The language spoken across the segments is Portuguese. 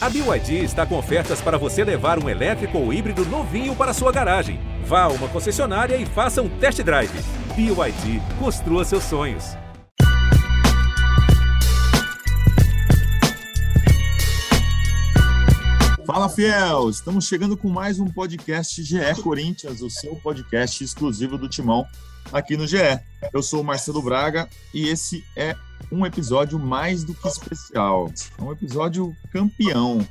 A BYD está com ofertas para você levar um elétrico ou híbrido novinho para sua garagem. Vá a uma concessionária e faça um test drive. BYD, construa seus sonhos. Fala Fiel, estamos chegando com mais um podcast GE Corinthians, o seu podcast exclusivo do Timão aqui no GE. Eu sou o Marcelo Braga e esse é um episódio mais do que especial. É um episódio campeão.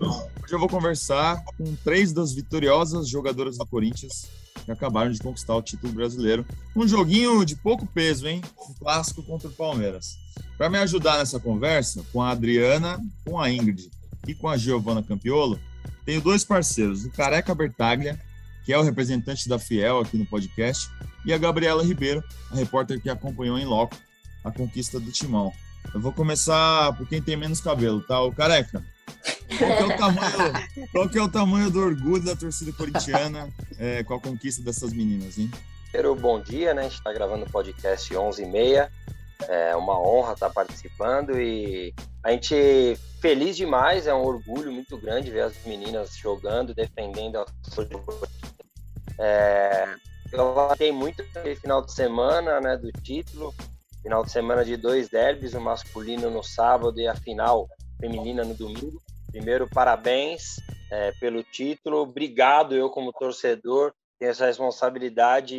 Hoje eu vou conversar com três das vitoriosas jogadoras do Corinthians que acabaram de conquistar o título brasileiro. Um joguinho de pouco peso, hein? Um clássico contra o Palmeiras. Para me ajudar nessa conversa, com a Adriana, com a Ingrid e com a Giovana Campiolo, tenho dois parceiros, o Careca Bertaglia, que é o representante da Fiel aqui no podcast, e a Gabriela Ribeiro, a repórter que acompanhou em loco a conquista do Timão. Eu vou começar por quem tem menos cabelo, tá? O Careca. Qual é o tamanho, qual é o tamanho do orgulho da torcida corintiana é, com a conquista dessas meninas, hein? Primeiro, bom dia, né? A gente está gravando o podcast 11h30. É uma honra estar participando e a gente feliz demais, é um orgulho muito grande ver as meninas jogando, defendendo a é, eu fiquei muito no final de semana né, do título, final de semana de dois derbys, o masculino no sábado e a final feminina no domingo. Primeiro, parabéns é, pelo título, obrigado eu como torcedor, tenho essa responsabilidade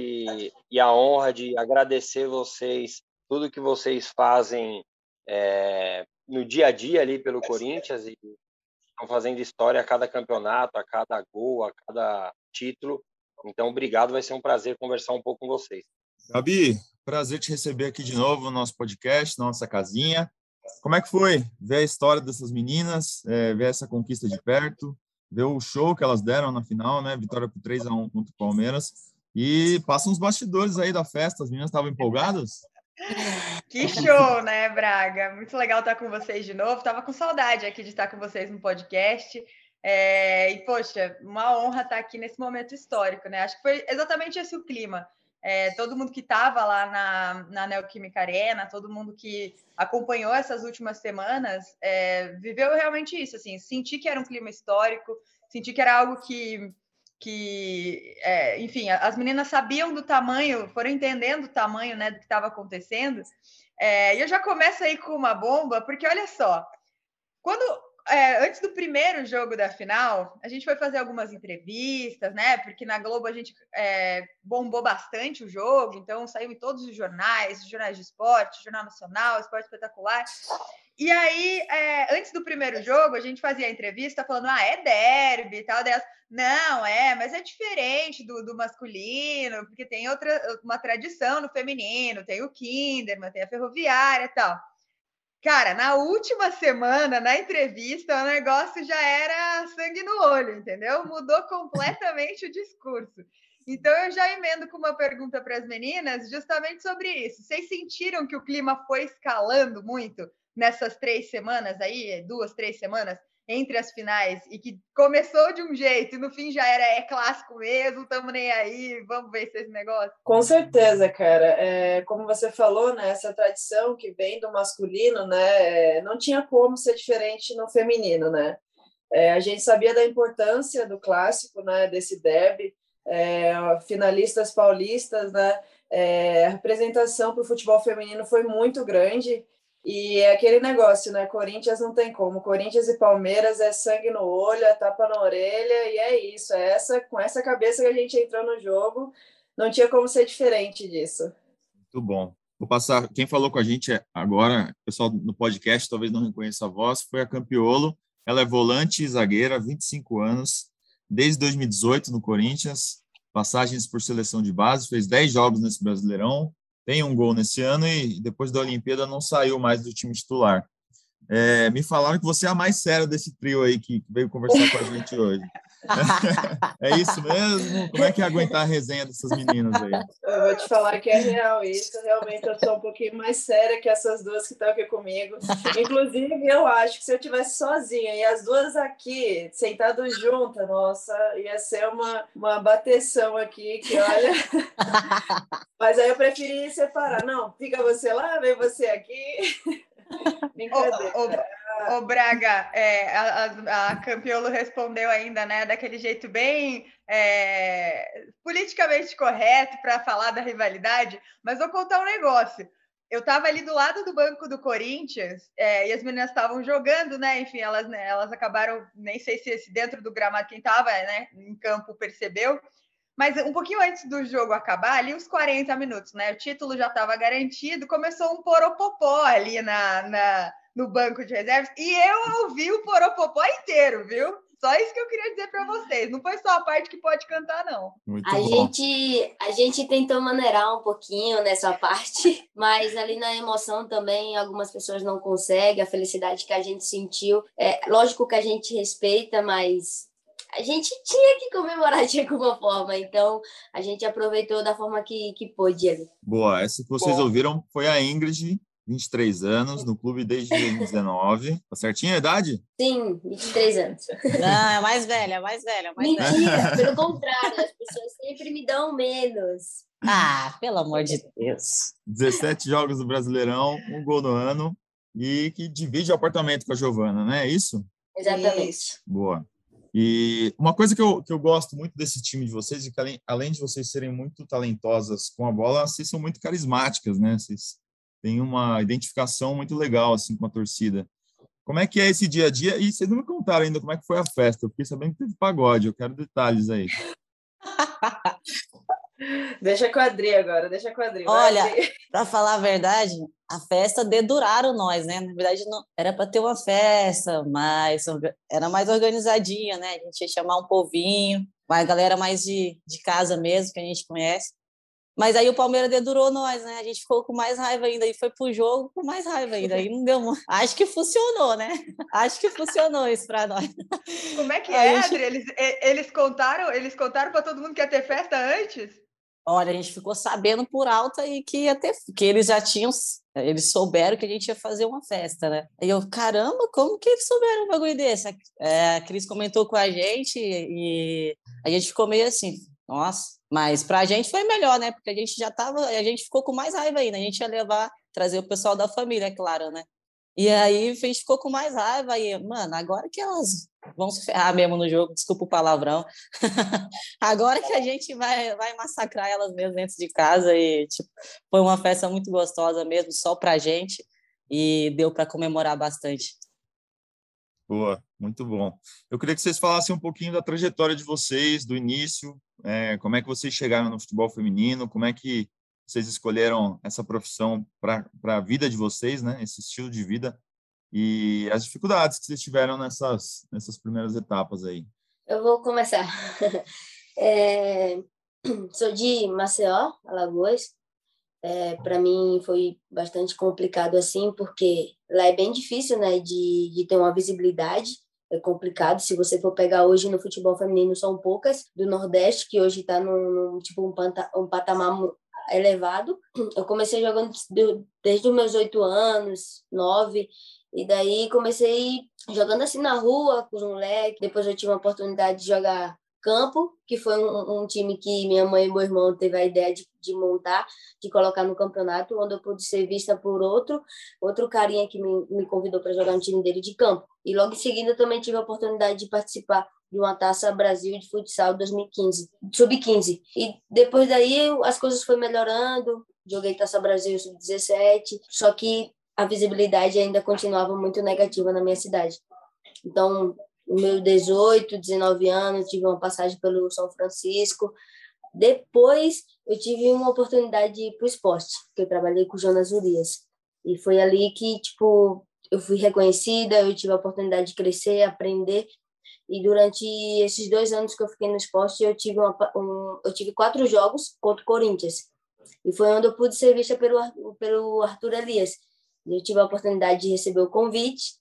e a honra de agradecer vocês, tudo que vocês fazem é, no dia a dia ali pelo Corinthians e estão fazendo história a cada campeonato, a cada gol, a cada título. Então, obrigado, vai ser um prazer conversar um pouco com vocês. Gabi, prazer te receber aqui de novo no nosso podcast, na nossa casinha. Como é que foi ver a história dessas meninas, é, ver essa conquista de perto, ver o show que elas deram na final, né? Vitória por 3 a 1 contra o Palmeiras. E passa uns bastidores aí da festa, as meninas estavam empolgadas? Que show, né, Braga? Muito legal estar com vocês de novo. Tava com saudade aqui de estar com vocês no podcast. É, e, poxa, uma honra estar aqui nesse momento histórico, né? Acho que foi exatamente esse o clima. É, todo mundo que estava lá na, na Neoquímica Arena, todo mundo que acompanhou essas últimas semanas, é, viveu realmente isso, assim, senti que era um clima histórico, senti que era algo que, que é, enfim, as meninas sabiam do tamanho, foram entendendo o tamanho, né, do que estava acontecendo, é, e eu já começo aí com uma bomba, porque olha só, quando é, antes do primeiro jogo da final, a gente foi fazer algumas entrevistas, né? Porque na Globo a gente é, bombou bastante o jogo, então saiu em todos os jornais, jornais de esporte, Jornal Nacional, Esporte Espetacular. E aí, é, antes do primeiro jogo, a gente fazia a entrevista falando: ah, é derby e tal. Delas, não, é, mas é diferente do, do masculino, porque tem outra uma tradição no feminino, tem o Kinderman, tem a Ferroviária e tal. Cara, na última semana, na entrevista, o negócio já era sangue no olho, entendeu? Mudou completamente o discurso. Então, eu já emendo com uma pergunta para as meninas, justamente sobre isso. Vocês sentiram que o clima foi escalando muito nessas três semanas aí, duas, três semanas? Entre as finais e que começou de um jeito e no fim já era é clássico mesmo, estamos nem aí, vamos ver esse negócio? Com certeza, cara. É, como você falou, né, essa tradição que vem do masculino, né, não tinha como ser diferente no feminino, né? É, a gente sabia da importância do clássico, né, desse derby, é, finalistas paulistas, né? É, a representação para o futebol feminino foi muito grande e é aquele negócio, né? Corinthians não tem como. Corinthians e Palmeiras é sangue no olho, é tapa na orelha, e é isso. É essa, com essa cabeça que a gente entrou no jogo, não tinha como ser diferente disso. Muito bom. Vou passar. Quem falou com a gente agora, pessoal no podcast talvez não reconheça a voz, foi a Campiolo. Ela é volante e zagueira, 25 anos, desde 2018 no Corinthians, passagens por seleção de base, fez 10 jogos nesse Brasileirão, tem um gol nesse ano e depois da Olimpíada não saiu mais do time titular. É, me falaram que você é a mais séria desse trio aí que veio conversar com a gente hoje. é isso mesmo? Como é que é aguentar a resenha dessas meninas aí? Eu vou te falar que é real isso. Realmente eu sou um pouquinho mais séria que essas duas que estão aqui comigo. Inclusive, eu acho que se eu tivesse sozinha e as duas aqui, sentadas juntas, nossa, ia ser uma, uma bateção aqui que olha. Mas aí eu preferi separar. Não, fica você lá, vem você aqui. Ô, Braga, é, a, a Campiolo respondeu ainda, né, daquele jeito bem é, politicamente correto para falar da rivalidade, mas vou contar um negócio. Eu estava ali do lado do banco do Corinthians é, e as meninas estavam jogando, né? Enfim, elas, né, elas acabaram, nem sei se dentro do gramado quem estava né, em campo percebeu, mas um pouquinho antes do jogo acabar, ali uns 40 minutos, né? O título já estava garantido, começou um poropopó ali na, na, no banco de reservas e eu ouvi o poropopó inteiro, viu? Só isso que eu queria dizer para vocês. Não foi só a parte que pode cantar, não. Muito a bom. gente a gente tentou maneirar um pouquinho nessa parte, mas ali na emoção também algumas pessoas não conseguem. A felicidade que a gente sentiu, é lógico que a gente respeita, mas a gente tinha que comemorar de alguma forma, então a gente aproveitou da forma que, que pôde ali. Boa, essa que vocês ouviram foi a Ingrid 23 anos, no clube desde 2019. Tá certinho a idade? Sim, 23 anos. Não, é mais velha, é mais velha. Mais Mentira, velha. pelo contrário, as pessoas sempre me dão menos. Ah, pelo amor de Deus. 17 jogos do Brasileirão, um gol no ano e que divide o apartamento com a Giovana, né? É isso? Exatamente. Boa. E uma coisa que eu, que eu gosto muito desse time de vocês é que além, além de vocês serem muito talentosas com a bola, vocês são muito carismáticas, né? Vocês tem uma identificação muito legal assim com a torcida. Como é que é esse dia a dia? E vocês não me contaram ainda como é que foi a festa. Eu fiquei sabendo que teve pagode. Eu quero detalhes aí. deixa com a Adri agora, deixa com a Adri. Olha, para falar a verdade, a festa deduraram nós, né? Na verdade, não era para ter uma festa, mas era mais organizadinha, né? A gente ia chamar um povinho, uma galera mais de, de casa mesmo, que a gente conhece. Mas aí o Palmeiras dedurou nós, né? A gente ficou com mais raiva ainda e foi pro jogo com mais raiva ainda. Aí não deu. Acho que funcionou, né? Acho que funcionou isso para nós. Como é que é, gente... Adri? Eles, eles contaram, eles contaram para todo mundo que ia ter festa antes? Olha, a gente ficou sabendo por alto aí que ia ter, que eles já tinham, eles souberam que a gente ia fazer uma festa, né? E eu, caramba, como que eles souberam um bagulho desse? É, a Cris comentou com a gente e a gente ficou meio assim, nossa, mas para a gente foi melhor, né? Porque a gente já tava, a gente ficou com mais raiva ainda. A gente ia levar, trazer o pessoal da família, é claro, né? E aí a gente ficou com mais raiva e, mano, agora que elas se ferrar mesmo no jogo, desculpa o palavrão. agora que a gente vai, vai massacrar elas mesmo dentro de casa e tipo, foi uma festa muito gostosa mesmo, só pra gente e deu para comemorar bastante. Boa, muito bom. Eu queria que vocês falassem um pouquinho da trajetória de vocês, do início, é, como é que vocês chegaram no futebol feminino, como é que vocês escolheram essa profissão para a vida de vocês, né? Esse estilo de vida e as dificuldades que vocês tiveram nessas, nessas primeiras etapas aí. Eu vou começar. é, sou de Maceió, Alagoas. É, para mim foi bastante complicado assim, porque lá é bem difícil, né, de, de ter uma visibilidade. É complicado. Se você for pegar hoje no futebol feminino, são poucas do Nordeste, que hoje está num, tipo, um, panta, um patamar elevado. Eu comecei jogando desde os meus oito anos, nove, e daí comecei jogando assim na rua com os moleques. Depois eu tive a oportunidade de jogar campo, que foi um, um, time que minha mãe e meu irmão teve a ideia de, de, montar, de colocar no campeonato, onde eu pude ser vista por outro, outro carinha que me, me convidou para jogar no time dele de campo. E logo em seguida eu também tive a oportunidade de participar de uma Taça Brasil de Futsal 2015, sub-15. E depois daí as coisas foram melhorando, joguei Taça Brasil sub-17, só que a visibilidade ainda continuava muito negativa na minha cidade. Então, meus 18, 19 anos, tive uma passagem pelo São Francisco. Depois, eu tive uma oportunidade para o esporte, que eu trabalhei com o Jonas Urias. E foi ali que, tipo, eu fui reconhecida, eu tive a oportunidade de crescer, aprender. E durante esses dois anos que eu fiquei no esporte, eu tive, uma, um, eu tive quatro jogos contra o Corinthians. E foi onde eu pude ser vista pelo, pelo Arthur Elias. Eu tive a oportunidade de receber o convite.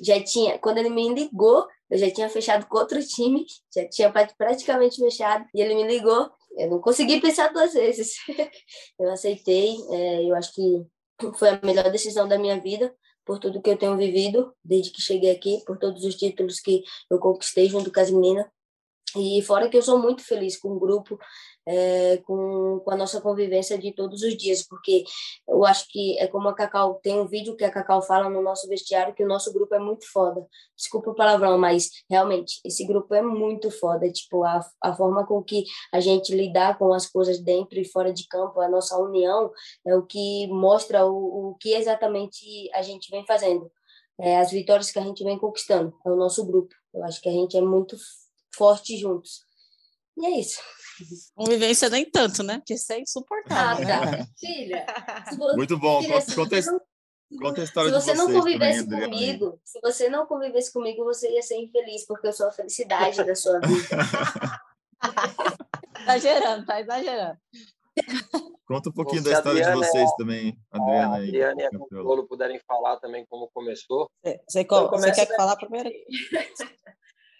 Já tinha, quando ele me ligou, eu já tinha fechado com outro time, já tinha praticamente fechado, e ele me ligou. Eu não consegui pensar duas vezes. eu aceitei, é, eu acho que foi a melhor decisão da minha vida, por tudo que eu tenho vivido desde que cheguei aqui, por todos os títulos que eu conquistei junto com as meninas. E fora que eu sou muito feliz com o grupo, é, com, com a nossa convivência de todos os dias, porque eu acho que é como a Cacau, tem um vídeo que a Cacau fala no nosso vestiário que o nosso grupo é muito foda. Desculpa o palavrão, mas realmente, esse grupo é muito foda. Tipo, a, a forma com que a gente lidar com as coisas dentro e fora de campo, a nossa união, é o que mostra o, o que exatamente a gente vem fazendo. É, as vitórias que a gente vem conquistando, é o nosso grupo. Eu acho que a gente é muito fortes juntos. E é isso. Convivência nem tanto, né? Porque isso é insuportável. Ah, tá. Filha. Você, Muito bom. Filha, conta, conta, não, conta a história se você não convivesse também, comigo, se você não convivesse comigo, você ia ser infeliz, porque eu sou a felicidade da sua vida. exagerando, tá exagerando. Conta um pouquinho da história Adriana, de vocês também, Adriana. A Adriana e a Campolo puderem falar também como começou. Você, você, você quer falar primeiro?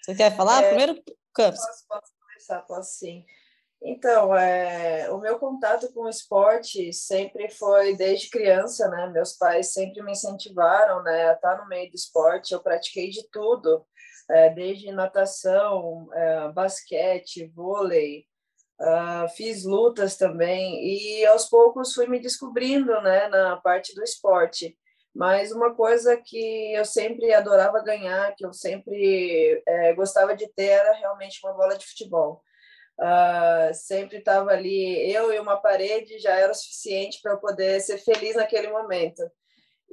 Você quer falar? É, Primeiro, Campos. Posso, posso começar, posso sim. Então, é, o meu contato com o esporte sempre foi desde criança, né? Meus pais sempre me incentivaram, né, a estar no meio do esporte. Eu pratiquei de tudo, é, desde natação, é, basquete, vôlei, uh, fiz lutas também e aos poucos fui me descobrindo, né, na parte do esporte. Mas uma coisa que eu sempre adorava ganhar, que eu sempre é, gostava de ter, era realmente uma bola de futebol. Uh, sempre estava ali, eu e uma parede já era o suficiente para eu poder ser feliz naquele momento.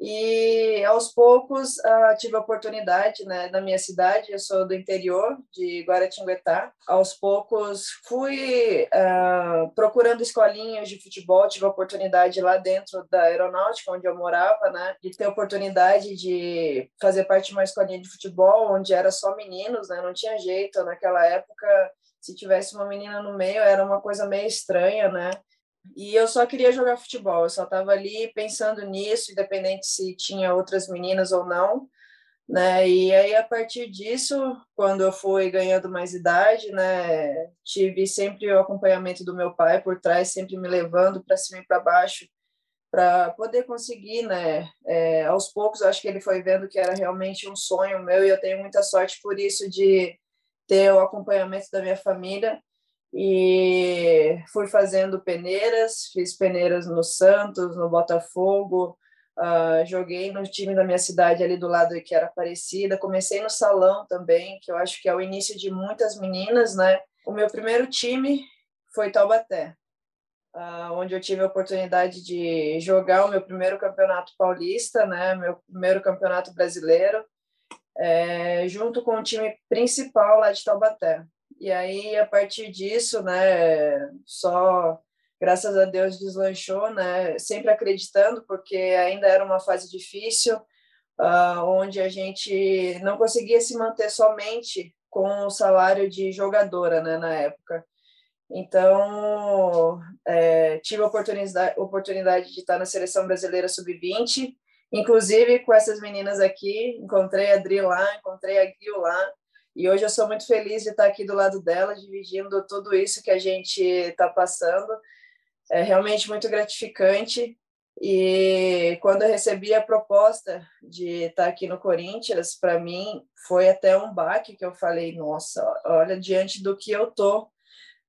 E aos poucos uh, tive a oportunidade, né, na minha cidade, eu sou do interior de Guaratinguetá. Aos poucos fui uh, procurando escolinhas de futebol, tive a oportunidade lá dentro da aeronáutica, onde eu morava, né, de ter a oportunidade de fazer parte de uma escolinha de futebol, onde era só meninos, né, não tinha jeito. Naquela época, se tivesse uma menina no meio, era uma coisa meio estranha, né? E eu só queria jogar futebol, eu só estava ali pensando nisso, independente se tinha outras meninas ou não, né? E aí a partir disso, quando eu fui ganhando mais idade, né, tive sempre o acompanhamento do meu pai por trás, sempre me levando para cima e para baixo, para poder conseguir, né? É, aos poucos, acho que ele foi vendo que era realmente um sonho meu e eu tenho muita sorte por isso de ter o acompanhamento da minha família e fui fazendo peneiras, fiz peneiras no Santos, no Botafogo, uh, joguei no time da minha cidade ali do lado que era Aparecida, comecei no salão também, que eu acho que é o início de muitas meninas, né? O meu primeiro time foi Taubaté, uh, onde eu tive a oportunidade de jogar o meu primeiro campeonato paulista, né? Meu primeiro campeonato brasileiro, é, junto com o time principal lá de Taubaté. E aí, a partir disso, né, só graças a Deus deslanchou, né, sempre acreditando, porque ainda era uma fase difícil, uh, onde a gente não conseguia se manter somente com o salário de jogadora, né, na época. Então, é, tive a oportunidade, oportunidade de estar na Seleção Brasileira Sub-20, inclusive com essas meninas aqui, encontrei a Adri lá, encontrei a Gil lá, e hoje eu sou muito feliz de estar aqui do lado dela, dividindo tudo isso que a gente está passando. É realmente muito gratificante. E quando eu recebi a proposta de estar aqui no Corinthians, para mim foi até um baque que eu falei, nossa, olha diante do que eu tô,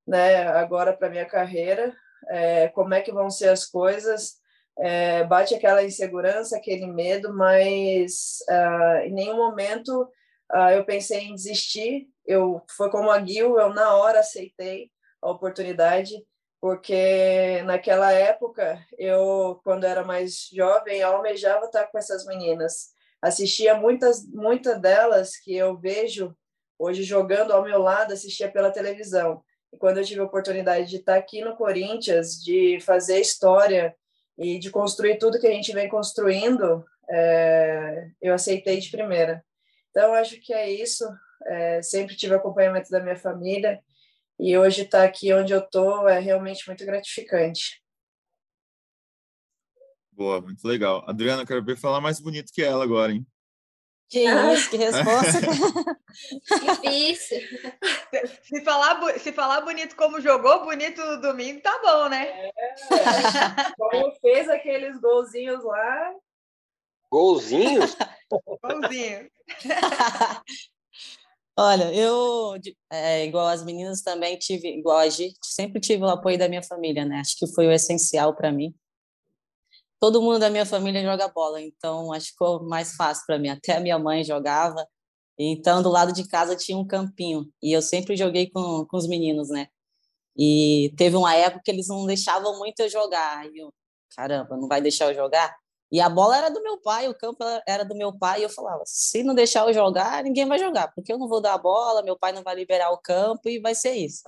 né, agora para minha carreira, é, como é que vão ser as coisas? É, bate aquela insegurança, aquele medo, mas uh, em nenhum momento Uh, eu pensei em desistir, eu foi como a Gil, eu na hora aceitei a oportunidade, porque naquela época, eu, quando era mais jovem, almejava estar com essas meninas. Assistia muitas, muitas delas que eu vejo hoje jogando ao meu lado, assistia pela televisão. E quando eu tive a oportunidade de estar aqui no Corinthians, de fazer história e de construir tudo que a gente vem construindo, é, eu aceitei de primeira. Então, acho que é isso. É, sempre tive acompanhamento da minha família e hoje estar tá aqui onde eu estou é realmente muito gratificante. Boa, muito legal. Adriana, quero ver falar mais bonito que ela agora, hein? Que isso, que resposta. Difícil. Se falar, se falar bonito como jogou, bonito no domingo, tá bom, né? É, como fez aqueles golzinhos lá. Golzinhos? Golzinho. Olha, eu, é, igual as meninas, também tive, igual a gente, sempre tive o apoio da minha família, né? Acho que foi o essencial para mim. Todo mundo da minha família joga bola, então acho que ficou mais fácil para mim. Até a minha mãe jogava, então do lado de casa tinha um campinho e eu sempre joguei com, com os meninos, né? E teve uma época que eles não deixavam muito eu jogar. E eu, caramba, não vai deixar eu jogar? E a bola era do meu pai, o campo era do meu pai, e eu falava: se não deixar eu jogar, ninguém vai jogar, porque eu não vou dar a bola, meu pai não vai liberar o campo e vai ser isso.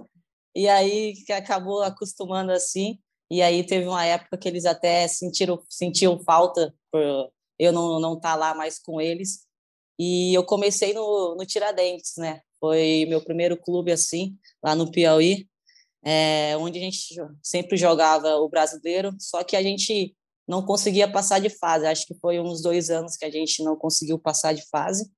E aí que acabou acostumando assim, e aí teve uma época que eles até sentiram, sentiam falta por eu não não estar tá lá mais com eles. E eu comecei no, no Tiradentes, né? Foi meu primeiro clube assim, lá no Piauí, é, onde a gente sempre jogava o brasileiro, só que a gente não conseguia passar de fase. Acho que foi uns dois anos que a gente não conseguiu passar de fase.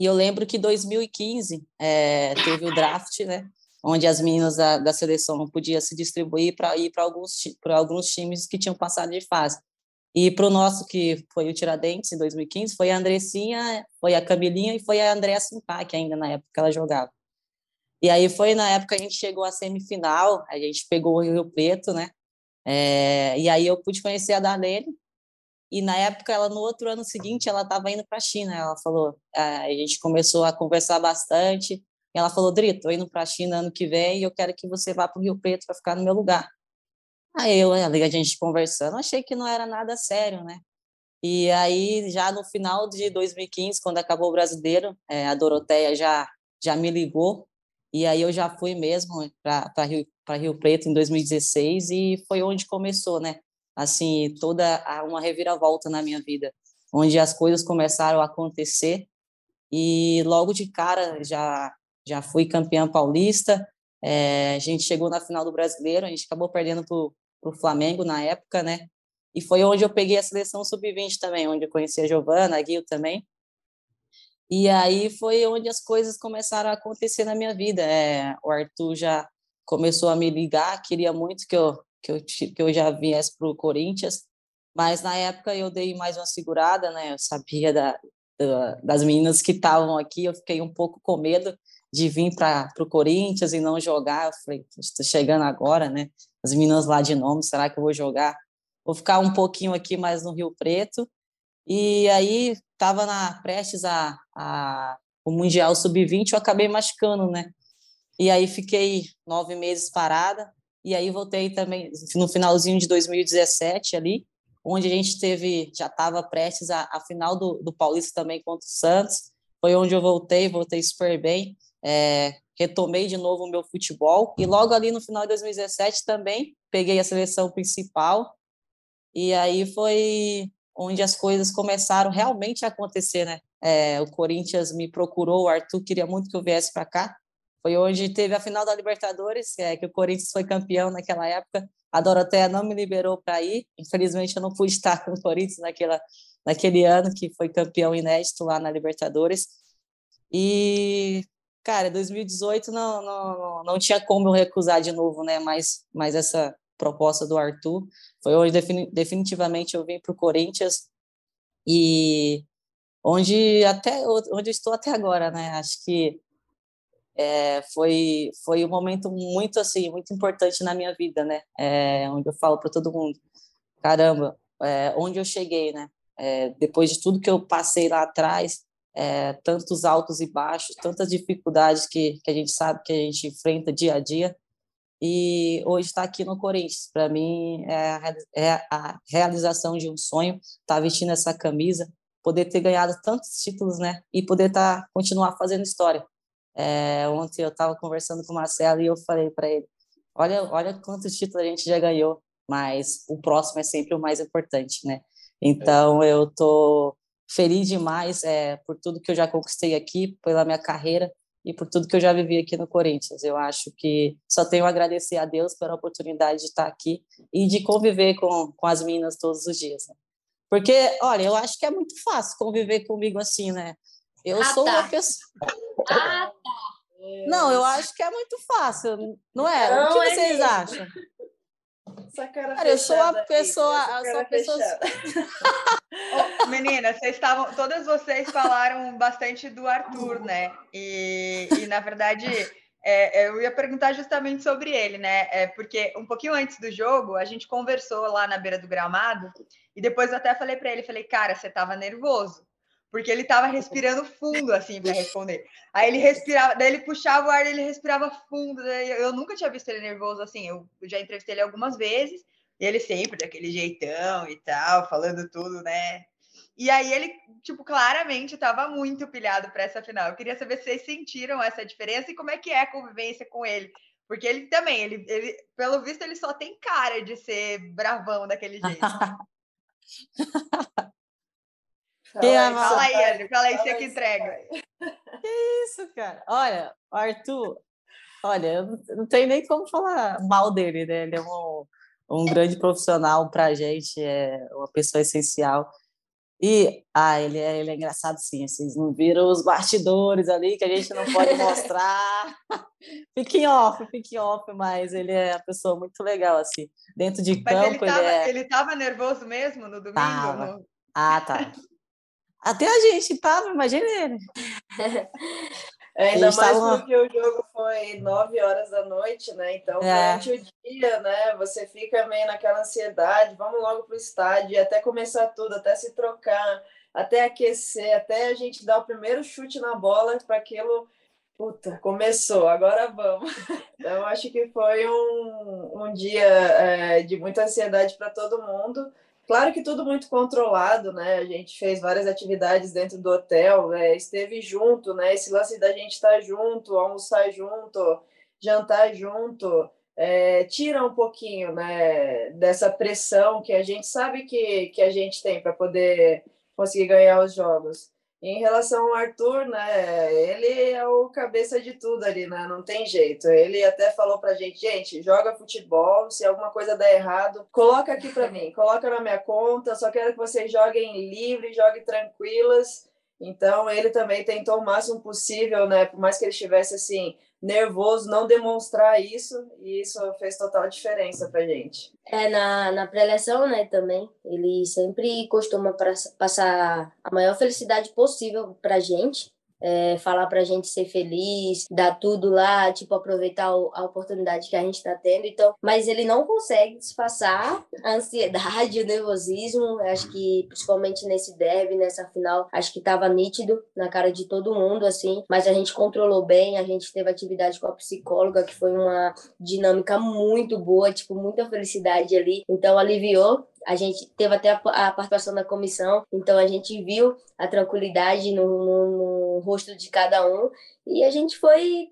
E eu lembro que 2015 é, teve o draft, né? Onde as meninas da, da seleção podiam se distribuir para ir para alguns, alguns times que tinham passado de fase. E para o nosso, que foi o Tiradentes em 2015, foi a Andressinha, foi a Camilinha e foi a Andréa Simpac, ainda na época que ela jogava. E aí foi na época que a gente chegou à semifinal, a gente pegou o Rio Preto, né? É, e aí eu pude conhecer a Darlene, e na época, ela no outro ano seguinte, ela estava indo para a China. Ela falou, a gente começou a conversar bastante. Ela falou, Drito, tô indo para a China ano que vem e eu quero que você vá para o Rio Preto para ficar no meu lugar. Aí eu, a gente conversando, achei que não era nada sério, né? E aí, já no final de 2015, quando acabou o brasileiro, é, a Doroteia já, já me ligou e aí eu já fui mesmo para Rio, Rio Preto em 2016 e foi onde começou, né? Assim, toda uma reviravolta na minha vida, onde as coisas começaram a acontecer e logo de cara já já fui campeã paulista. É, a gente chegou na final do Brasileiro, a gente acabou perdendo para o Flamengo na época, né? E foi onde eu peguei a seleção sub-20 também, onde eu conheci a Giovana, a Gil também. E aí foi onde as coisas começaram a acontecer na minha vida. É, o Arthur já começou a me ligar, queria muito que eu, que eu, que eu já viesse para o Corinthians, mas na época eu dei mais uma segurada, né? Eu sabia da, da das meninas que estavam aqui, eu fiquei um pouco com medo de vir para o Corinthians e não jogar. Eu falei, estou chegando agora, né? As meninas lá de nome, será que eu vou jogar? Vou ficar um pouquinho aqui mais no Rio Preto. E aí estava na prestes a, a o mundial sub-20, eu acabei machucando, né? E aí fiquei nove meses parada. E aí voltei também no finalzinho de 2017 ali, onde a gente teve já estava prestes a, a final do, do Paulista também contra o Santos. Foi onde eu voltei, voltei super bem. É, retomei de novo o meu futebol e logo ali no final de 2017 também peguei a seleção principal e aí foi onde as coisas começaram realmente a acontecer, né? É, o Corinthians me procurou, o Arthur queria muito que eu viesse para cá. Foi onde teve a final da Libertadores, é, que o Corinthians foi campeão naquela época. A Doroteia não me liberou para ir. Infelizmente, eu não pude estar com o Corinthians naquela, naquele ano que foi campeão inédito lá na Libertadores. E, cara, 2018 não, não, não tinha como eu recusar de novo, né? Mas, mas essa proposta do Arthur. Foi onde definitivamente eu vim para o Corinthians e onde até onde estou até agora, né? Acho que é, foi foi um momento muito assim muito importante na minha vida, né? É, onde eu falo para todo mundo, caramba, é, onde eu cheguei, né? É, depois de tudo que eu passei lá atrás, é, tantos altos e baixos, tantas dificuldades que, que a gente sabe que a gente enfrenta dia a dia, e hoje está aqui no Corinthians. Para mim, é a, é a, realização de um sonho estar tá vestindo essa camisa, poder ter ganhado tantos títulos, né? E poder tá, continuar fazendo história. É, ontem eu estava conversando com o Marcelo e eu falei para ele: olha, olha quantos títulos a gente já ganhou, mas o próximo é sempre o mais importante, né? Então eu tô feliz demais é, por tudo que eu já conquistei aqui, pela minha carreira e por tudo que eu já vivi aqui no Corinthians. Eu acho que só tenho a agradecer a Deus pela oportunidade de estar aqui e de conviver com, com as meninas todos os dias. Né? Porque, olha, eu acho que é muito fácil conviver comigo assim, né? Eu ah, sou tá. uma pessoa. Ah, tá. Não, eu acho que é muito fácil, não é? Não, o que vocês é acham? Essa cara, cara eu sou uma pessoa, aí, eu sou pessoa. oh, meninas, vocês estavam, todas vocês falaram bastante do Arthur, né? E, e na verdade, é, eu ia perguntar justamente sobre ele, né? É, porque um pouquinho antes do jogo, a gente conversou lá na beira do gramado e depois eu até falei para ele, falei, cara, você estava nervoso porque ele estava respirando fundo assim para responder. Aí ele respirava, daí ele puxava o ar, ele respirava fundo. eu nunca tinha visto ele nervoso assim. Eu já entrevistei ele algumas vezes, e ele sempre daquele jeitão e tal, falando tudo, né? E aí ele, tipo, claramente estava muito pilhado para essa final. Eu queria saber se vocês sentiram essa diferença e como é que é a convivência com ele. Porque ele também, ele, ele pelo visto, ele só tem cara de ser bravão daquele jeito. Quem fala, ama... fala aí, fala aí, você que entrega. Que isso, cara? Olha, Arthur, olha, eu não tenho nem como falar mal dele, né? Ele é um, um grande profissional pra gente, é uma pessoa essencial. E, ah, ele é, ele é engraçado sim, vocês não viram os bastidores ali que a gente não pode mostrar. fique off, fique off, mas ele é uma pessoa muito legal, assim. Dentro de mas campo, ele, tava, ele é... Ele tava nervoso mesmo no domingo? Tava. No... Ah, tá. Até a gente tava, imagina ele. É, ainda mais tava... porque o jogo foi nove horas da noite, né? Então, é. durante o dia, né? Você fica meio naquela ansiedade, vamos logo pro estádio, até começar tudo, até se trocar, até aquecer, até a gente dar o primeiro chute na bola para aquilo. Puta, começou, agora vamos. Então, acho que foi um, um dia é, de muita ansiedade para todo mundo. Claro que tudo muito controlado, né? A gente fez várias atividades dentro do hotel, é, esteve junto, né? Esse lance da gente estar junto, almoçar junto, jantar junto, é, tira um pouquinho, né? Dessa pressão que a gente sabe que, que a gente tem para poder conseguir ganhar os jogos. Em relação ao Arthur, né, ele é o cabeça de tudo ali, né? Não tem jeito. Ele até falou pra gente, gente, joga futebol, se alguma coisa der errado, coloca aqui para mim, coloca na minha conta, só quero que vocês joguem livre, joguem tranquilas. Então, ele também tentou o máximo possível, né, por mais que ele estivesse assim, nervoso, não demonstrar isso, e isso fez total diferença pra gente. É, na, na pré-eleção, né, também, ele sempre costuma passar a maior felicidade possível pra gente, é, falar para a gente ser feliz, dar tudo lá, tipo, aproveitar a oportunidade que a gente está tendo. Então, mas ele não consegue disfarçar a ansiedade, o nervosismo. Acho que, principalmente nesse derby, nessa final, acho que estava nítido na cara de todo mundo, assim. Mas a gente controlou bem, a gente teve atividade com a psicóloga, que foi uma dinâmica muito boa, tipo, muita felicidade ali. Então, aliviou a gente teve até a, participação da comissão, então a gente viu a tranquilidade no, no, no rosto de cada um e a gente foi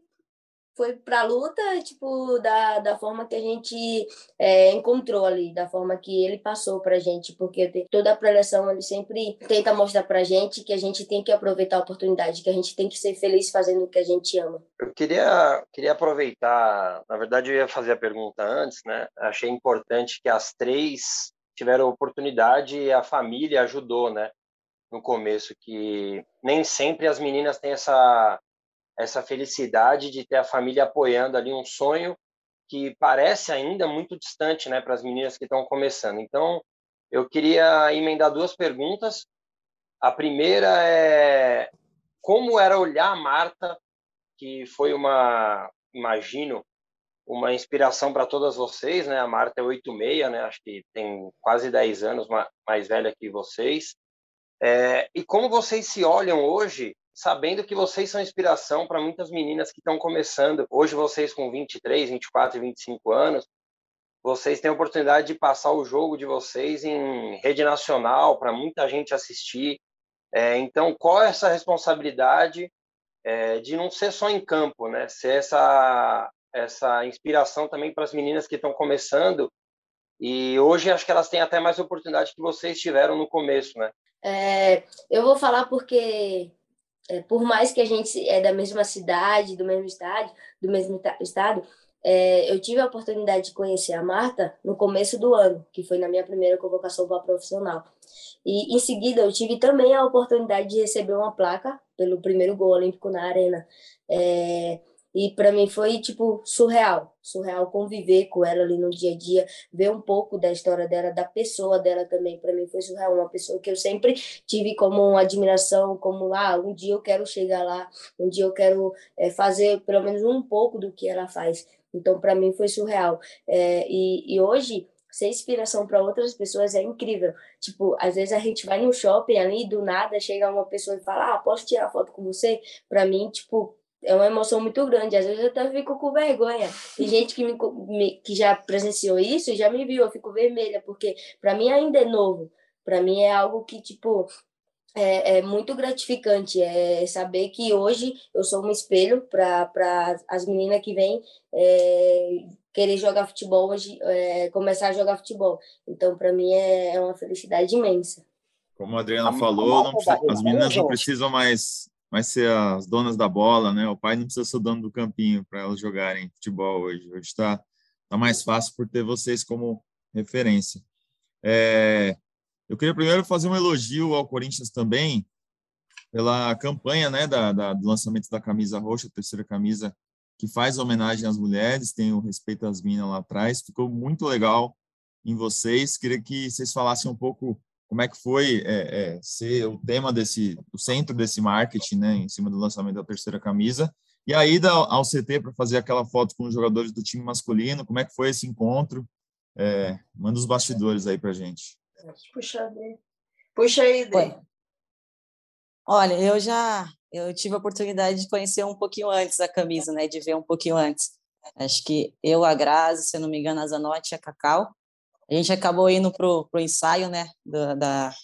foi para a luta, tipo, da, da forma que a gente é, encontrou ali, da forma que ele passou para a gente, porque toda a preleção ele sempre tenta mostrar para a gente que a gente tem que aproveitar a oportunidade, que a gente tem que ser feliz fazendo o que a gente ama. Eu queria, queria aproveitar, na verdade eu ia fazer a pergunta antes, né? Achei importante que as três tiveram oportunidade e a família ajudou, né? No começo, que nem sempre as meninas têm essa, essa felicidade de ter a família apoiando ali um sonho que parece ainda muito distante, né, para as meninas que estão começando. Então, eu queria emendar duas perguntas. A primeira é como era olhar a Marta, que foi uma, imagino, uma inspiração para todas vocês, né? A Marta é 86, né? Acho que tem quase 10 anos mais velha que vocês. É, e como vocês se olham hoje, sabendo que vocês são inspiração para muitas meninas que estão começando. Hoje vocês com 23, 24 e 25 anos, vocês têm a oportunidade de passar o jogo de vocês em rede nacional para muita gente assistir. É, então, qual é essa responsabilidade é, de não ser só em campo, né? Ser essa essa inspiração também para as meninas que estão começando. E hoje acho que elas têm até mais oportunidade que vocês tiveram no começo, né? É, eu vou falar porque, é, por mais que a gente é da mesma cidade, do mesmo estado, do mesmo estado, é, eu tive a oportunidade de conhecer a Marta no começo do ano, que foi na minha primeira convocação para profissional. E em seguida eu tive também a oportunidade de receber uma placa pelo primeiro gol olímpico na arena. É, E para mim foi tipo surreal, surreal conviver com ela ali no dia a dia, ver um pouco da história dela, da pessoa dela também. Para mim foi surreal, uma pessoa que eu sempre tive como admiração, como ah, um dia eu quero chegar lá, um dia eu quero é, fazer pelo menos um pouco do que ela faz. Então para mim foi surreal. É, e, e hoje ser inspiração para outras pessoas é incrível. Tipo, às vezes a gente vai no shopping ali, do nada chega uma pessoa e fala: Ah, posso tirar foto com você? Para mim, tipo, é uma emoção muito grande. Às vezes eu até fico com vergonha. Tem gente que, me, me, que já presenciou isso e já me viu, eu fico vermelha, porque para mim ainda é novo. Para mim é algo que, tipo, é, é, muito gratificante. É saber que hoje eu sou um espelho para as meninas que vêm é, querer jogar futebol, hoje, é, começar a jogar futebol. Então, para mim, é, é, uma felicidade imensa. Como a Adriana falou, precisa, as meninas não precisam mais mais ser as donas da bola, né? O pai não precisa ser o dono do campinho para elas jogarem futebol hoje. Hoje está tá mais fácil por ter vocês como referência. É, eu queria primeiro fazer um elogio ao Corinthians também pela campanha, né, da, da, do lançamento da camisa roxa, terceira camisa que faz homenagem às mulheres, tem o respeito às minas lá atrás. Ficou muito legal em vocês. Queria que vocês falassem um pouco como é que foi é, é, ser o tema desse, o centro desse marketing, né, em cima do lançamento da terceira camisa, e a ida ao CT para fazer aquela foto com os jogadores do time masculino, como é que foi esse encontro? É, manda os bastidores aí para gente. Puxa, Puxa aí, Dê. Olha, eu já eu tive a oportunidade de conhecer um pouquinho antes a camisa, né, de ver um pouquinho antes. Acho que eu, a Grazi, se eu não me engano, a Zanotti e a Cacau, a gente acabou indo pro, pro ensaio, né, da, da,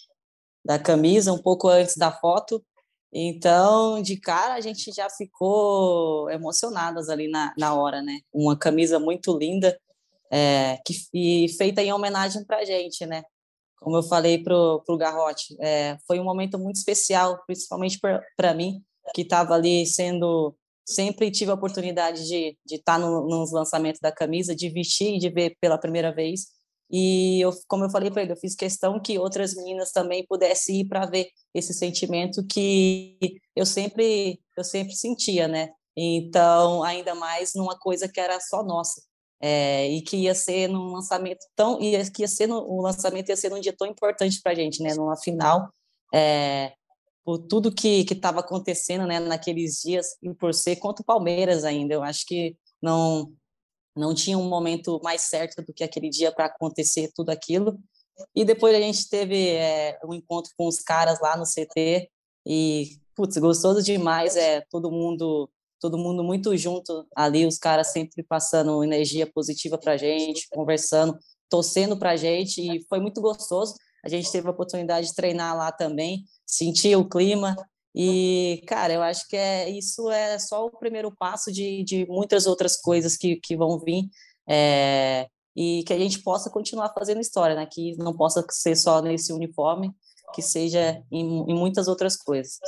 da camisa, um pouco antes da foto. Então, de cara, a gente já ficou emocionadas ali na, na hora, né? Uma camisa muito linda, é, que, feita em homenagem para a gente, né? Como eu falei pro, pro Garrote, é, foi um momento muito especial, principalmente para mim, que estava ali sendo sempre tive a oportunidade de, de estar tá no, nos lançamentos da camisa, de vestir e de ver pela primeira vez. E eu, como eu falei para ele, eu fiz questão que outras meninas também pudessem ir para ver esse sentimento que eu sempre eu sempre sentia, né? Então, ainda mais numa coisa que era só nossa. É, e que ia ser num lançamento tão ia que ia ser no, o lançamento ia ser num dia tão importante para a gente, né? Numa final, é, por tudo que que estava acontecendo, né? Naqueles dias e por ser contra o Palmeiras ainda, eu acho que não não tinha um momento mais certo do que aquele dia para acontecer tudo aquilo. E depois a gente teve é, um encontro com os caras lá no CT e, putz, gostoso demais, é todo mundo todo mundo muito junto ali, os caras sempre passando energia positiva para a gente, conversando, torcendo para a gente, e foi muito gostoso. A gente teve a oportunidade de treinar lá também, sentir o clima, e, cara, eu acho que é, isso é só o primeiro passo de, de muitas outras coisas que, que vão vir é, e que a gente possa continuar fazendo história, né? Que não possa ser só nesse uniforme, que seja em, em muitas outras coisas.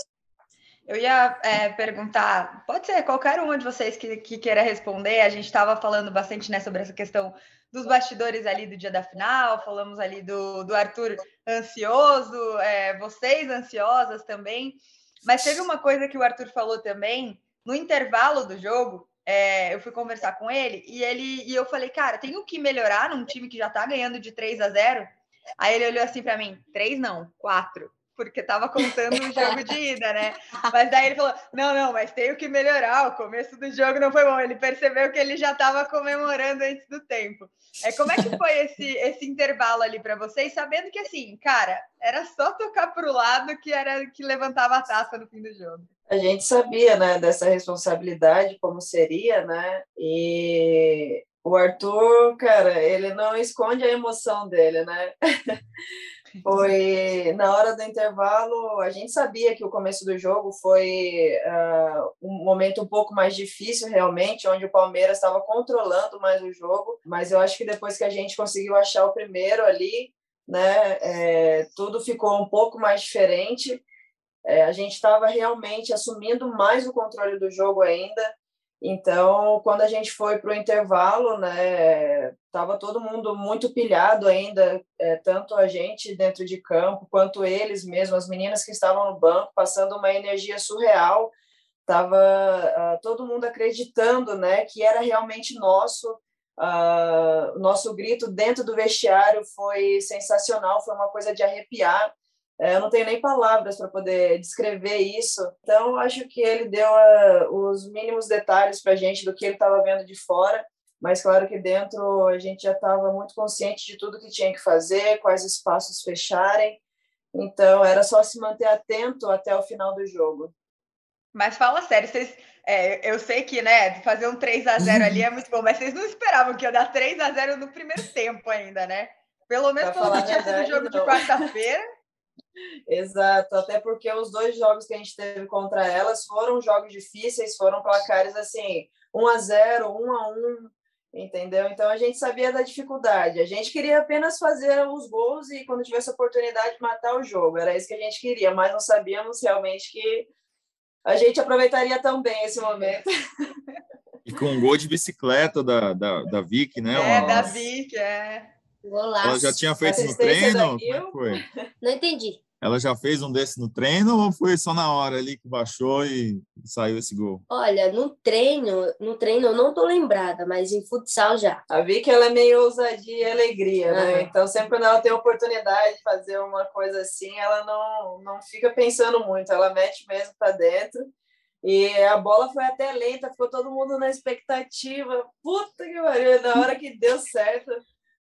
Eu ia é, perguntar, pode ser qualquer um de vocês que, que queira responder. A gente estava falando bastante né, sobre essa questão dos bastidores ali do dia da final, falamos ali do, do Arthur ansioso, é, vocês ansiosas também. Mas teve uma coisa que o Arthur falou também, no intervalo do jogo, é, eu fui conversar com ele e ele e eu falei, cara, tem o que melhorar num time que já tá ganhando de 3 a 0. Aí ele olhou assim para mim, três não, quatro porque estava contando o jogo de ida, né? Mas daí ele falou: não, não, mas tenho que melhorar. O começo do jogo não foi bom. Ele percebeu que ele já estava comemorando antes do tempo. É, como é que foi esse, esse intervalo ali para vocês, sabendo que assim, cara, era só tocar para o lado que era que levantava a taça no fim do jogo? A gente sabia, né, dessa responsabilidade, como seria, né? E o Arthur, cara, ele não esconde a emoção dele, né? Foi na hora do intervalo, a gente sabia que o começo do jogo foi uh, um momento um pouco mais difícil, realmente, onde o Palmeiras estava controlando mais o jogo, mas eu acho que depois que a gente conseguiu achar o primeiro ali, né, é, tudo ficou um pouco mais diferente. É, a gente estava realmente assumindo mais o controle do jogo ainda. Então, quando a gente foi para o intervalo, né, tava todo mundo muito pilhado ainda, é, tanto a gente dentro de campo quanto eles mesmos, as meninas que estavam no banco, passando uma energia surreal, Tava uh, todo mundo acreditando, né, que era realmente nosso. Uh, nosso grito dentro do vestiário foi sensacional, foi uma coisa de arrepiar. É, eu não tenho nem palavras para poder descrever isso. Então, acho que ele deu uh, os mínimos detalhes para a gente do que ele estava vendo de fora. Mas, claro que dentro a gente já estava muito consciente de tudo que tinha que fazer, quais espaços fecharem. Então, era só se manter atento até o final do jogo. Mas fala sério, vocês, é, eu sei que né, fazer um 3 a 0 ali é muito bom, mas vocês não esperavam que ia dar 3 a 0 no primeiro tempo ainda, né? Pelo menos pelo que tinha sido o jogo de quarta-feira. Exato, até porque os dois jogos que a gente teve contra elas foram jogos difíceis, foram placares assim, 1 a 0, 1 a 1, entendeu? Então a gente sabia da dificuldade. A gente queria apenas fazer os gols e quando tivesse oportunidade matar o jogo. Era isso que a gente queria, mas não sabíamos realmente que a gente aproveitaria tão bem esse momento. E com um gol de bicicleta da, da, da Vicky, né? É, Uma... da Vicky, é. Golaço. Ela já tinha feito no treino? Como é foi? Não entendi. Ela já fez um desse no treino ou foi só na hora ali que baixou e saiu esse gol? Olha, no treino, no treino eu não tô lembrada, mas em futsal já. A Vicky ela é meio ousadia e alegria, né? Então sempre quando ela tem a oportunidade de fazer uma coisa assim, ela não não fica pensando muito, ela mete mesmo para dentro. E a bola foi até lenta, ficou todo mundo na expectativa. Puta que pariu, na hora que deu certo,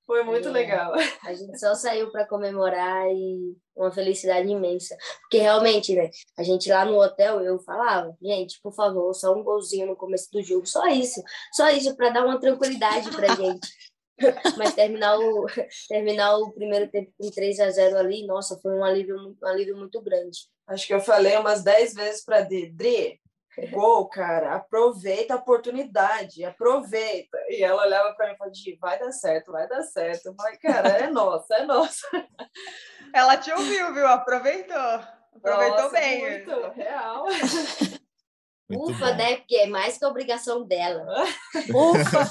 foi muito é, legal. A gente só saiu para comemorar e uma felicidade imensa. Porque realmente, né? A gente lá no hotel, eu falava, gente, por favor, só um golzinho no começo do jogo, só isso. Só isso para dar uma tranquilidade pra gente. Mas terminar o, terminar o primeiro tempo com 3 a 0 ali, nossa, foi um alívio, um alívio muito grande. Acho que eu falei umas 10 vezes para Dri, Gol, cara, aproveita a oportunidade, aproveita. E ela olhava para mim e falava, vai dar certo, vai dar certo. Eu falei, cara, é nossa, é nossa. Ela te ouviu, viu? Aproveitou. Aproveitou nossa, bem. Muito, real. Muito Ufa, bom. né? Porque é mais que a obrigação dela. Ufa!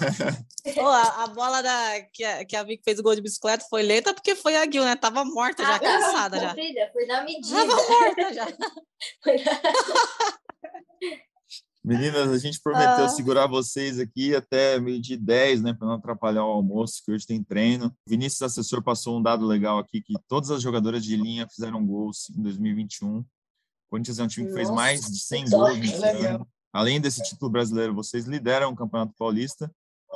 oh, a, a, bola da, que, a, que a Vicky fez o gol de bicicleta foi lenta porque foi a Gil, né? Tava morta já, ah, cansada já. Filha, foi na medida. Tava morta já. Meninas, a gente prometeu ah. segurar vocês aqui até meio de 10, né, para não atrapalhar o almoço, que hoje tem treino. Vinícius Assessor passou um dado legal aqui, que todas as jogadoras de linha fizeram gols em 2021. O Corinthians é um time que fez Nossa, mais de 100 gols nesse ano. Além desse título brasileiro, vocês lideram o Campeonato Paulista.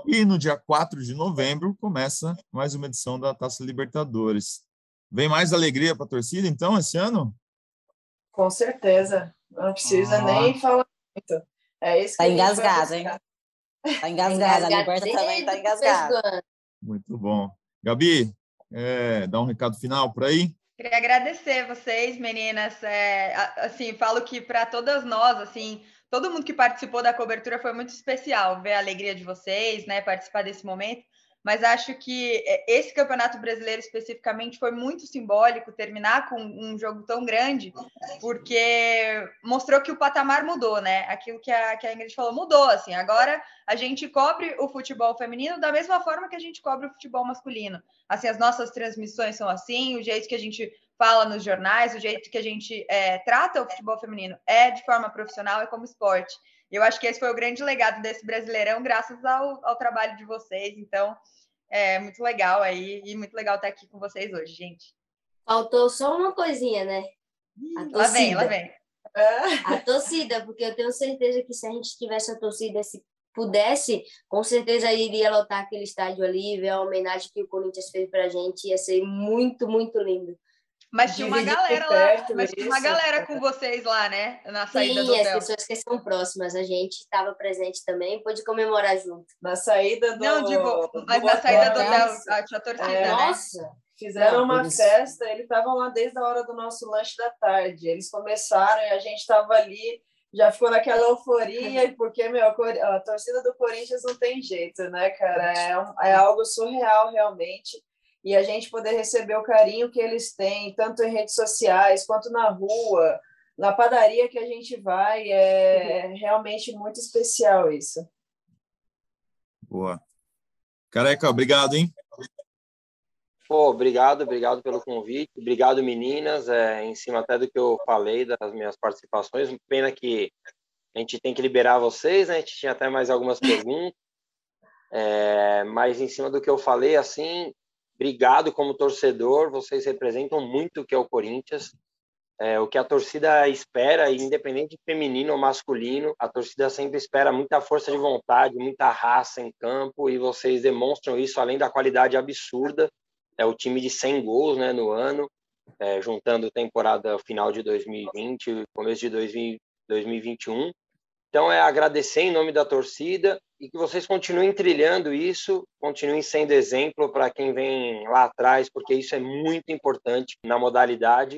E no dia 4 de novembro começa mais uma edição da Taça Libertadores. Vem mais alegria para a torcida, então, esse ano? Com certeza. Não precisa ah. nem falar muito. É isso tá engasgado, hein? Tá engasgado. A Liberta também tá engasgada. Muito bom. Gabi, é, dá um recado final por aí? Queria agradecer vocês, meninas. É, assim, falo que para todas nós, assim, todo mundo que participou da cobertura foi muito especial ver a alegria de vocês, né? Participar desse momento mas acho que é, esse campeonato brasileiro especificamente foi muito simbólico terminar com um jogo tão grande, porque mostrou que o patamar mudou, né? Aquilo que a, que a Ingrid falou mudou, assim. Agora a gente cobre o futebol feminino da mesma forma que a gente cobre o futebol masculino. Assim, as nossas transmissões são assim, o jeito que a gente fala nos jornais, o jeito que a gente é, trata o futebol feminino é de forma profissional, é como esporte. Eu acho que esse foi o grande legado desse Brasileirão, graças ao, ao trabalho de vocês. Então, é muito legal aí e muito legal estar aqui com vocês hoje, gente. Faltou só uma coisinha, né? A torcida. Lá vem, lá vem. A torcida, porque eu tenho certeza que se a gente tivesse a torcida, se pudesse, com certeza iria lotar aquele estádio ali, ver a homenagem que o Corinthians fez pra gente, ia ser muito, muito lindo. Mas tinha uma galera lá, mas tinha uma galera com vocês lá, né? Na saída Sim, do hotel. as pessoas que são próximas, a gente estava presente também, pôde comemorar junto. Na saída do Não, digo, mas na saída do hotel, a torcida, é, né? Nossa! Fizeram Não, uma festa, eles estavam lá desde a hora do nosso lanche da tarde. Eles começaram e a gente estava ali, já ficou naquela euforia, porque, meu, a torcida do Corinthians não tem jeito, né, cara? É, um, é algo surreal, realmente e a gente poder receber o carinho que eles têm, tanto em redes sociais quanto na rua, na padaria que a gente vai, é realmente muito especial isso. Boa. Careca, obrigado, hein? Pô, obrigado, obrigado pelo convite, obrigado meninas, é, em cima até do que eu falei das minhas participações, pena que a gente tem que liberar vocês, né? A gente tinha até mais algumas perguntas. É, mas em cima do que eu falei, assim, obrigado como torcedor, vocês representam muito o que é o Corinthians. É, o que a torcida espera, independente de feminino ou masculino, a torcida sempre espera muita força de vontade, muita raça em campo, e vocês demonstram isso além da qualidade absurda. É o time de 100 gols né, no ano, é, juntando temporada final de 2020 começo de 2000, 2021. Então, é agradecer em nome da torcida e que vocês continuem trilhando isso, continuem sendo exemplo para quem vem lá atrás, porque isso é muito importante na modalidade.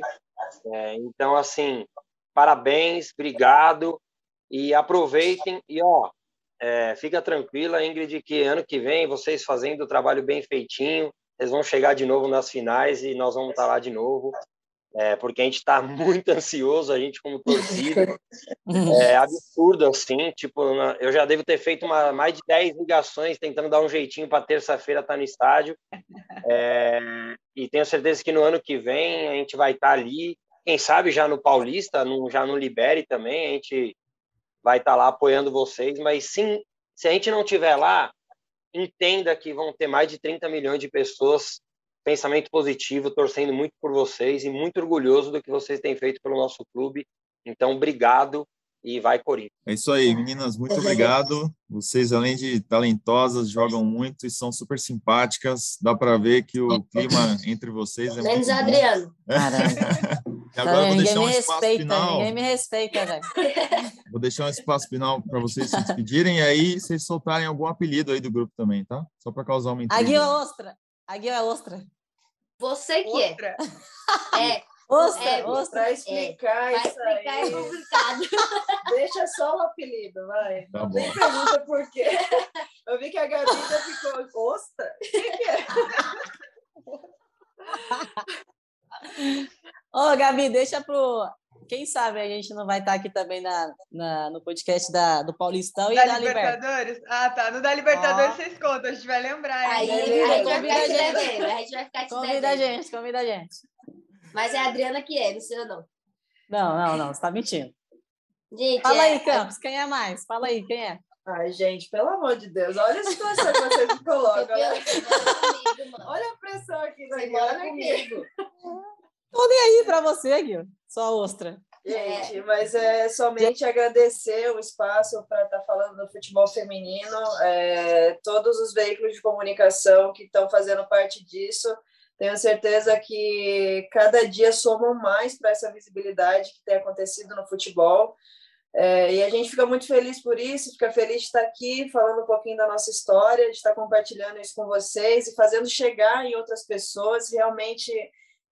É, então, assim, parabéns, obrigado e aproveitem. E, ó, é, fica tranquila, Ingrid, que ano que vem, vocês fazendo o trabalho bem feitinho, vocês vão chegar de novo nas finais e nós vamos estar lá de novo é, porque a gente está muito ansioso, a gente como torcida, é absurdo assim, tipo, eu já devo ter feito uma, mais de 10 ligações tentando dar um jeitinho para terça-feira estar tá no estádio, é, e tenho certeza que no ano que vem a gente vai estar tá ali, quem sabe já no Paulista, no, já no Libere também, a gente vai estar tá lá apoiando vocês, mas sim, se a gente não tiver lá, entenda que vão ter mais de 30 milhões de pessoas pensamento positivo, torcendo muito por vocês e muito orgulhoso do que vocês têm feito pelo nosso clube. Então, obrigado e vai Corinthians. É isso aí, meninas, muito obrigado. Vocês, além de talentosas, jogam muito e são super simpáticas. Dá para ver que o clima entre vocês é Menos muito Adriano. E agora tá, vou deixar um espaço respeita, final. Ninguém me respeita, velho. Vou deixar um espaço final para vocês se despedirem e aí vocês soltarem algum apelido aí do grupo também, tá? Só para causar uma intriga. Aguil é ostra. Aguil é ostra. Você que é. Outra. é. É. Ostra, É. Para explicar Vai isso explicar é aí, complicado. deixa só o apelido, vai. Tá tem pergunta por quê. Eu vi que a Gabi ficou, ostra? O que, que é? Ô, Gabi, deixa pro. Quem sabe a gente não vai estar aqui também na, na- no podcast da, do Paulistão e Da da Libertadores. Libertadores? Ah, tá. No da Libertadores Ó. vocês contam, a gente vai lembrar. Aí, hein? aí a gente vai Convida ficar a te gente. devendo. A gente vai ficar te Convida a gente, convida a gente. Mas é a Adriana que é, não sei eu não. Não, não, não, você tá mentindo. Gente, Fala é, aí, Campos, quem é mais? Fala aí, quem é? Ai, gente, pelo amor de Deus, olha a situação que vocês me colocam. Né? comigo. Olha a pressão aqui Você mora comigo. Tô nem aí pra você, Gui. Só ostra. Gente, mas é somente agradecer o espaço para estar falando do futebol feminino, é, todos os veículos de comunicação que estão fazendo parte disso. Tenho certeza que cada dia somam mais para essa visibilidade que tem acontecido no futebol. É, e a gente fica muito feliz por isso, fica feliz de estar aqui falando um pouquinho da nossa história, de estar compartilhando isso com vocês e fazendo chegar em outras pessoas, realmente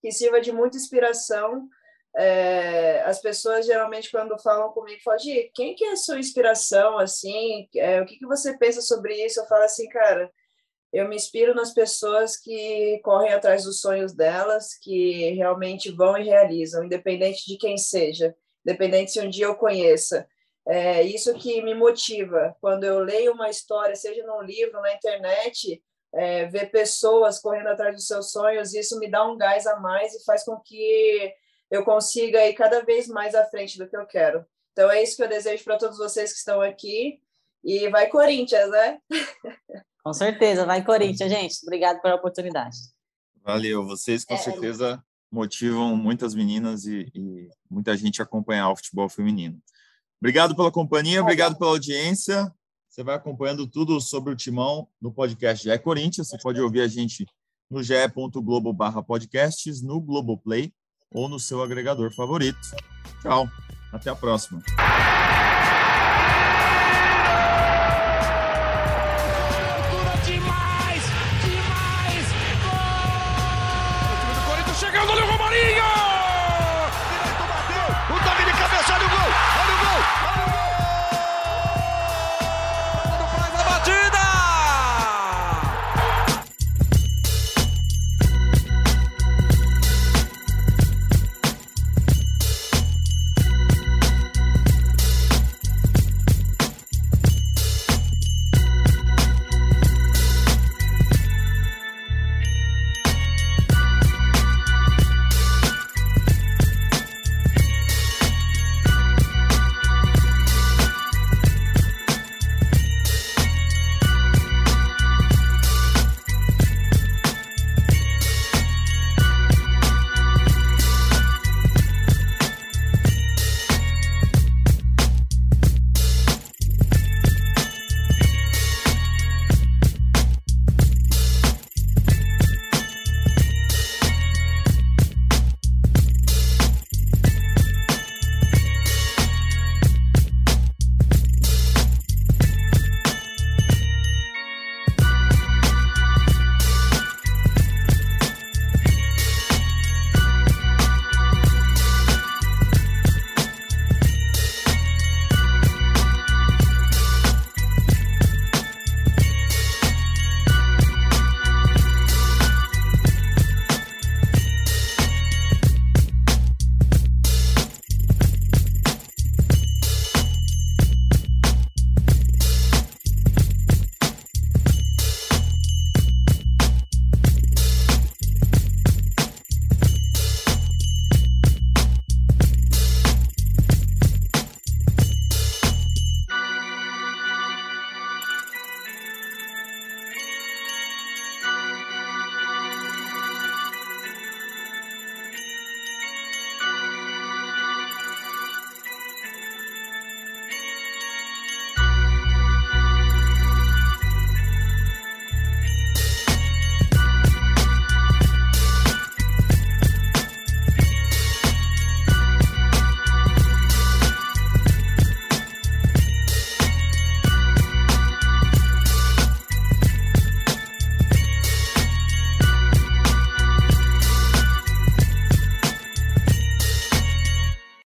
que sirva de muita inspiração é, as pessoas geralmente quando falam comigo falam, Gi, quem que é a sua inspiração, assim, é, o que, que você pensa sobre isso? Eu falo assim, cara, eu me inspiro nas pessoas que correm atrás dos sonhos delas, que realmente vão e realizam, independente de quem seja, independente se um dia eu conheça. É isso que me motiva. Quando eu leio uma história, seja num livro, na internet, é, ver pessoas correndo atrás dos seus sonhos, isso me dá um gás a mais e faz com que eu consiga ir cada vez mais à frente do que eu quero. Então é isso que eu desejo para todos vocês que estão aqui. E vai Corinthians, né? Com certeza, vai Corinthians, gente. Obrigado pela oportunidade. Valeu, vocês com É, certeza motivam muitas meninas e, e muita gente a acompanhar o futebol feminino. Obrigado pela companhia, obrigado pela audiência. Você vai acompanhando tudo sobre o Timão no podcast GE Corinthians. Você pode ouvir a gente no ge.globo barra podcasts, no Globoplay ou no seu agregador favorito. Tchau, até a próxima.